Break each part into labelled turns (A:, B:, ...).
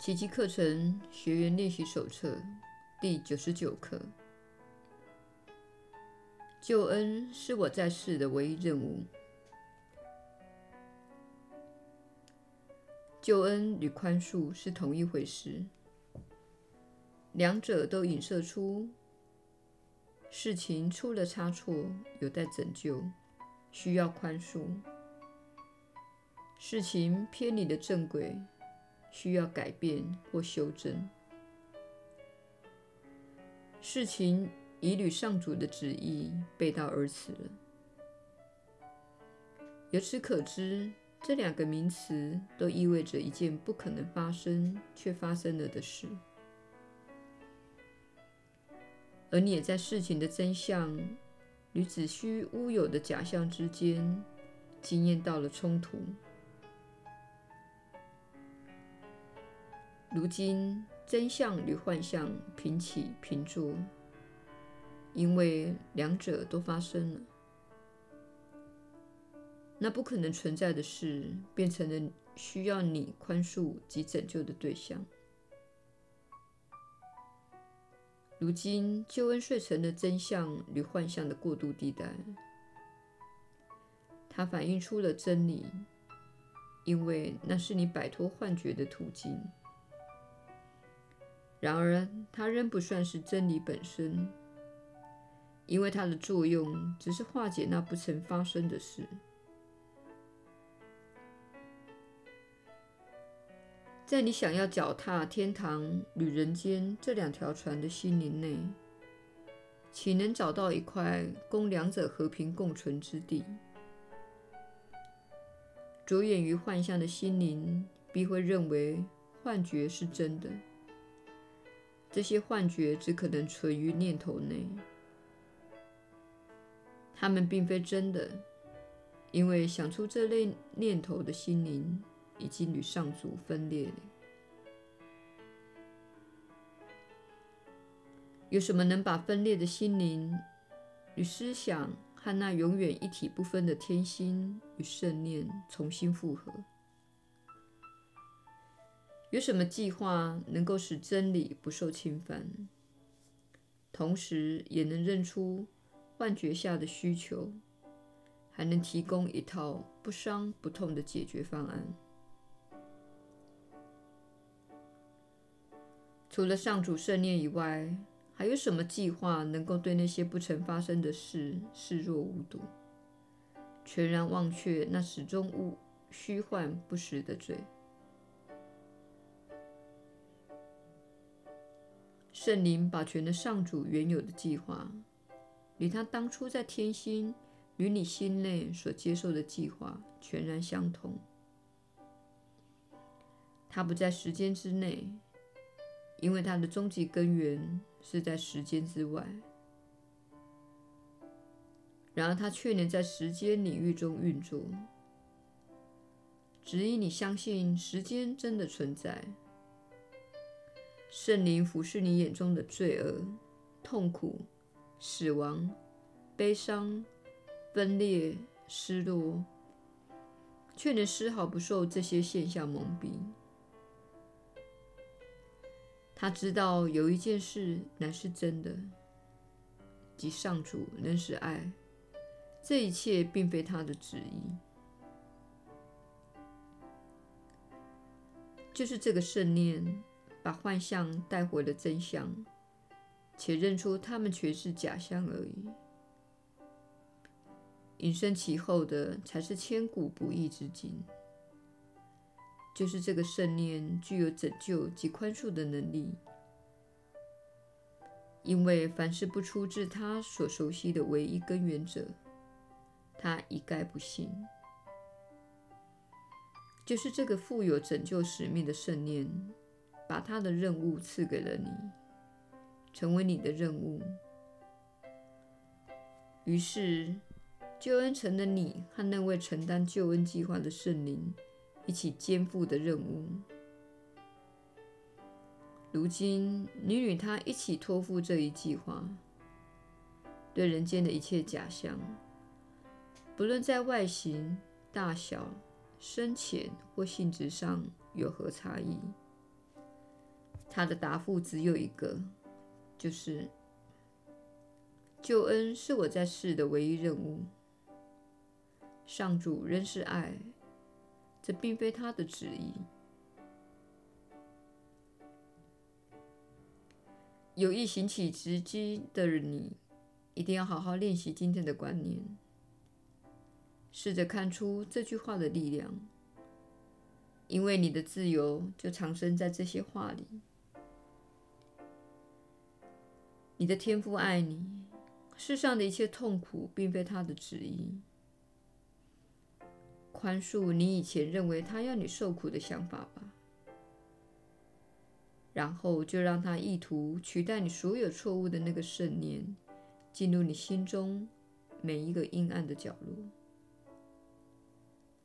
A: 奇迹课程学员练习手册第九十九课：救恩是我在世的唯一任务。救恩与宽恕是同一回事，两者都影射出事情出了差错，有待拯救，需要宽恕。事情偏离了正轨，需要改变或修正。事情已与上主的旨意背道而驰了。由此可知，这两个名词都意味着一件不可能发生却发生了的事，而你也在事情的真相与子虚乌有的假象之间经验到了冲突。如今，真相与幻象平起平坐，因为两者都发生了。那不可能存在的事，变成了需要你宽恕及拯救的对象。如今，救恩睡成了真相与幻象的过渡地带，它反映出了真理，因为那是你摆脱幻觉的途径。然而，它仍不算是真理本身，因为它的作用只是化解那不曾发生的事。在你想要脚踏天堂与人间这两条船的心灵内，岂能找到一块供两者和平共存之地？着眼于幻象的心灵，必会认为幻觉是真的。这些幻觉只可能存于念头内，它们并非真的，因为想出这类念头的心灵已经与上主分裂了。有什么能把分裂的心灵与思想和那永远一体不分的天心与圣念重新复合？有什么计划能够使真理不受侵犯，同时也能认出幻觉下的需求，还能提供一套不伤不痛的解决方案？除了上主圣念以外，还有什么计划能够对那些不曾发生的事视若无睹，全然忘却那始终无虚幻不实的罪？圣灵保全了上主原有的计划，与他当初在天心与你心内所接受的计划全然相同。他不在时间之内，因为他的终极根源是在时间之外。然而，他却能在时间领域中运作，指引你相信时间真的存在。圣灵俯视你眼中的罪恶、痛苦、死亡、悲伤、分裂、失落，却能丝毫不受这些现象蒙蔽。他知道有一件事乃是真的，即上主仍是爱，这一切并非他的旨意，就是这个圣念。把幻象带回了真相，且认出它们全是假象而已。隐身其后的才是千古不易之境。就是这个圣念具有拯救及宽恕的能力，因为凡是不出自他所熟悉的唯一根源者，他一概不信。就是这个负有拯救使命的圣念。把他的任务赐给了你，成为你的任务。于是，救恩成了你和那位承担救恩计划的圣灵一起肩负的任务。如今，你与他一起托付这一计划，对人间的一切假象，不论在外形、大小、深浅或性质上有何差异。他的答复只有一个，就是救恩是我在世的唯一任务。上主仍是爱，这并非他的旨意。有意行起直击的你，一定要好好练习今天的观念，试着看出这句话的力量，因为你的自由就藏身在这些话里。你的天父爱你，世上的一切痛苦并非他的旨意。宽恕你以前认为他要你受苦的想法吧，然后就让他意图取代你所有错误的那个圣念，进入你心中每一个阴暗的角落，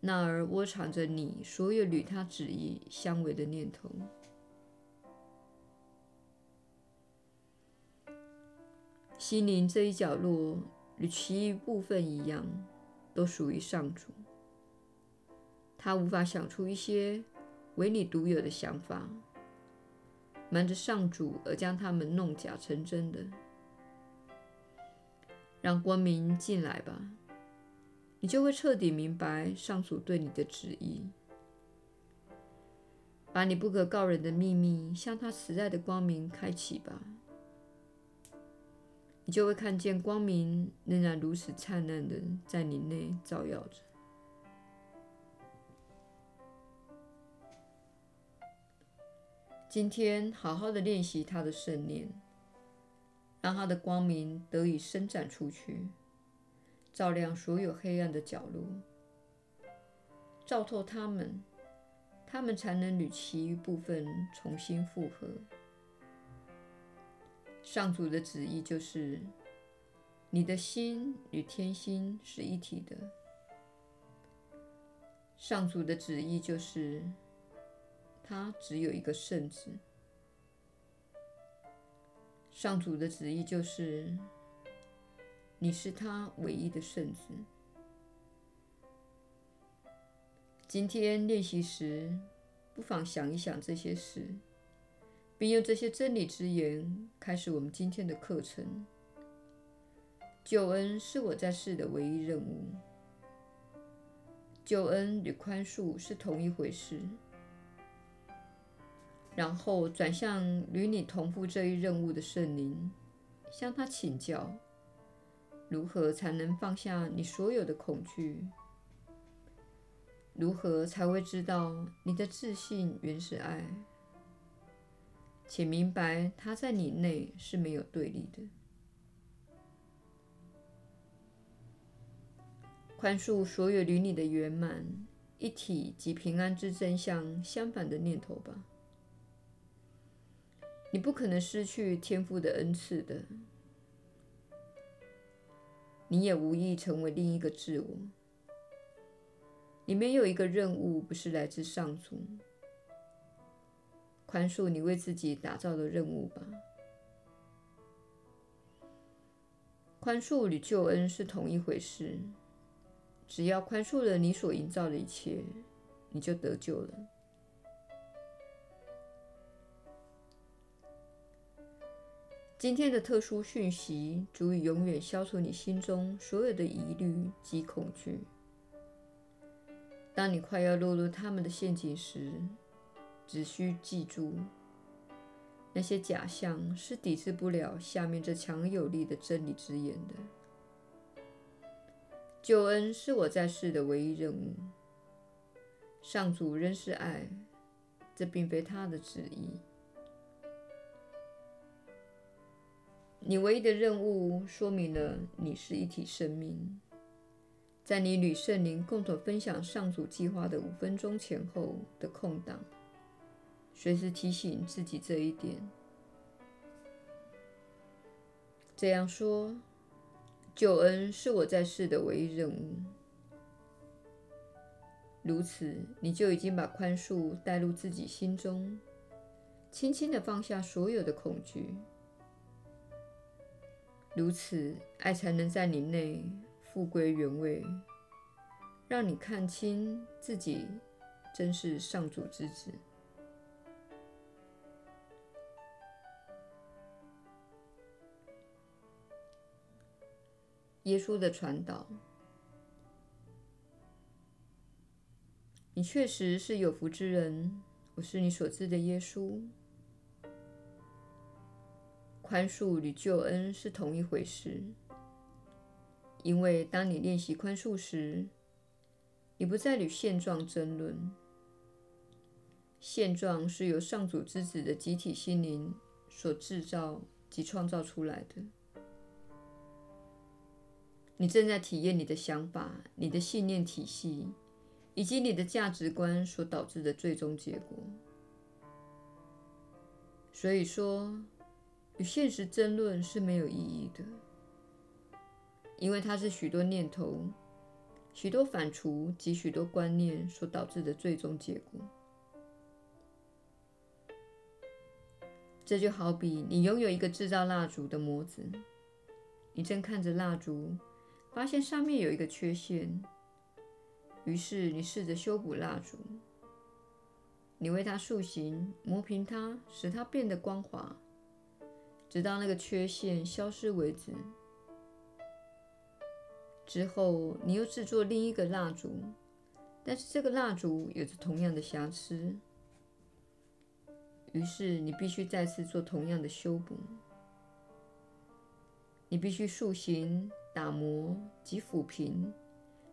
A: 那儿窝藏着你所有与他旨意相违的念头。心灵这一角落与其余部分一样，都属于上主。他无法想出一些唯你独有的想法，瞒着上主而将它们弄假成真的。让光明进来吧，你就会彻底明白上主对你的旨意。把你不可告人的秘密向他慈爱的光明开启吧。你就会看见光明仍然如此灿烂的在你内照耀着。今天，好好的练习他的圣念，让他的光明得以伸展出去，照亮所有黑暗的角落，照透他们，他们才能与其余部分重新复合。上主的旨意就是，你的心与天心是一体的。上主的旨意就是，他只有一个圣子。上主的旨意就是，你是他唯一的圣子。今天练习时，不妨想一想这些事。并用这些真理之言开始我们今天的课程。救恩是我在世的唯一任务。救恩与宽恕是同一回事。然后转向与你同负这一任务的圣灵，向他请教，如何才能放下你所有的恐惧？如何才会知道你的自信原是爱？且明白，它在你内是没有对立的。宽恕所有与你的圆满、一体及平安之真相相反的念头吧。你不可能失去天父的恩赐的，你也无意成为另一个自我。你没有一个任务不是来自上主。宽恕你为自己打造的任务吧。宽恕与救恩是同一回事。只要宽恕了你所营造的一切，你就得救了。今天的特殊讯息足以永远消除你心中所有的疑虑及恐惧。当你快要落入他们的陷阱时，只需记住，那些假象是抵制不了下面这强有力的真理之言的。救恩是我在世的唯一任务。上主仍是爱，这并非他的旨意。你唯一的任务说明了你是一体生命。在你与圣灵共同分享上主计划的五分钟前后的空档。随时提醒自己这一点。这样说，救恩是我在世的唯一任务。如此，你就已经把宽恕带入自己心中，轻轻的放下所有的恐惧。如此，爱才能在你内复归原位，让你看清自己真是上主之子。耶稣的传导。你确实是有福之人，我是你所知的耶稣。宽恕与救恩是同一回事，因为当你练习宽恕时，你不再与现状争论。现状是由上主之子的集体心灵所制造及创造出来的。你正在体验你的想法、你的信念体系以及你的价值观所导致的最终结果。所以说，与现实争论是没有意义的，因为它是许多念头、许多反刍及许多观念所导致的最终结果。这就好比你拥有一个制造蜡烛的模子，你正看着蜡烛，发现上面有一个缺陷，于是你试着修补蜡烛，你为它塑形，磨平它，使它变得光滑，直到那个缺陷消失为止。之后，你又制作另一个蜡烛，但是这个蜡烛有着同样的瑕疵。于是你必须再次做同样的修补，你必须塑形、打磨及抚平，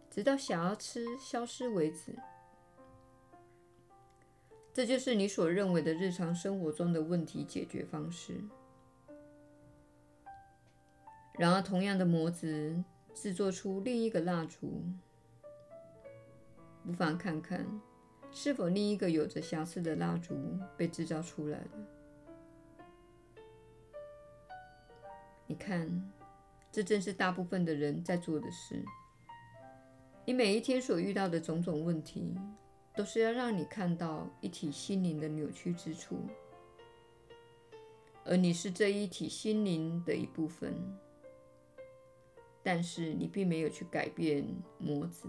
A: 直到瑕疵消失为止。这就是你所认为的日常生活中的问题解决方式。然而，同样的模子制作出另一个蜡烛，不妨看看。是否另一个有着瑕疵的蜡烛被制造出来了？你看，这正是大部分的人在做的事。你每一天所遇到的种种问题，都是要让你看到一体心灵的扭曲之处，而你是这一体心灵的一部分。但是你并没有去改变模子。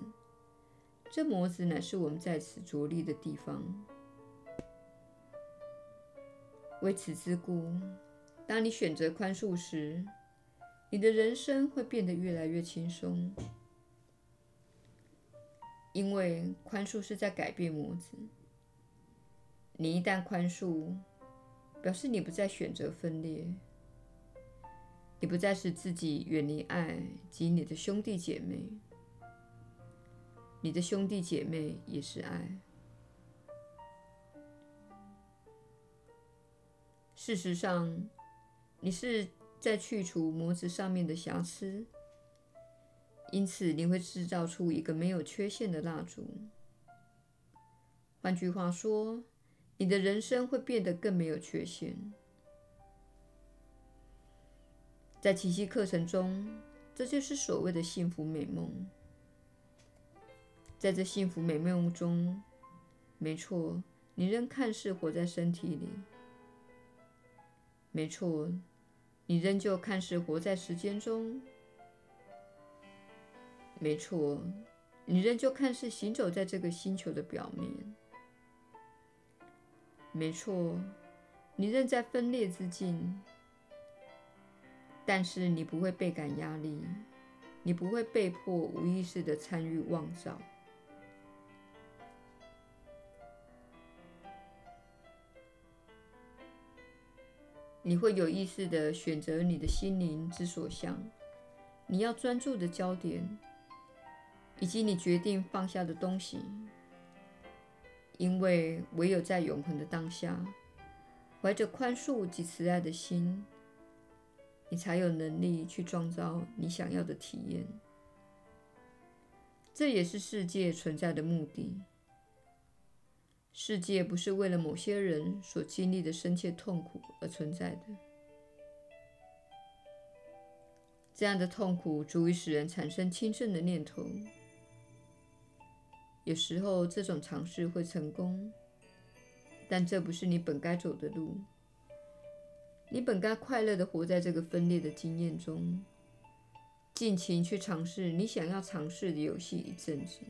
A: 这模子乃是我们在此着力的地方。为此之故，当你选择宽恕时，你的人生会变得越来越轻松，因为宽恕是在改变模子。你一旦宽恕，表示你不再选择分裂，你不再使自己远离爱及你的兄弟姐妹。你的兄弟姐妹也是爱。事实上，你是在去除模子上面的瑕疵，因此你会制造出一个没有缺陷的蜡烛。换句话说，你的人生会变得更没有缺陷。在奇迹课程中，这就是所谓的幸福美梦。在这幸福美梦中，没错，你仍看似活在身体里；没错，你仍旧看似活在时间中；没错，你仍旧看似行走在这个星球的表面；没错，你仍在分裂之境。但是你不会倍感压力，你不会被迫无意识的参与妄造。你会有意识地选择你的心灵之所向，你要专注的焦点，以及你决定放下的东西，因为唯有在永恒的当下，怀着宽恕及慈爱的心，你才有能力去创造你想要的体验。这也是世界存在的目的。世界不是为了某些人所经历的深切痛苦而存在的。这样的痛苦足以使人产生轻生的念头。有时候这种尝试会成功，但这不是你本该走的路。你本该快乐地活在这个分裂的经验中，尽情去尝试你想要尝试的游戏一阵子。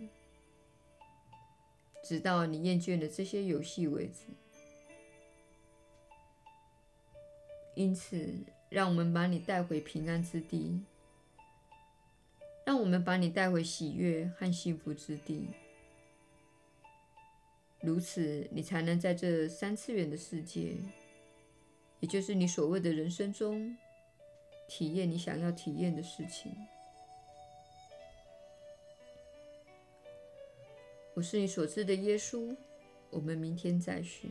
A: 直到你厌倦了这些游戏为止。因此，让我们把你带回平安之地，让我们把你带回喜悦和幸福之地。如此，你才能在这三次元的世界，也就是你所谓的人生中，体验你想要体验的事情。我是你所知的耶稣。我们明天再续。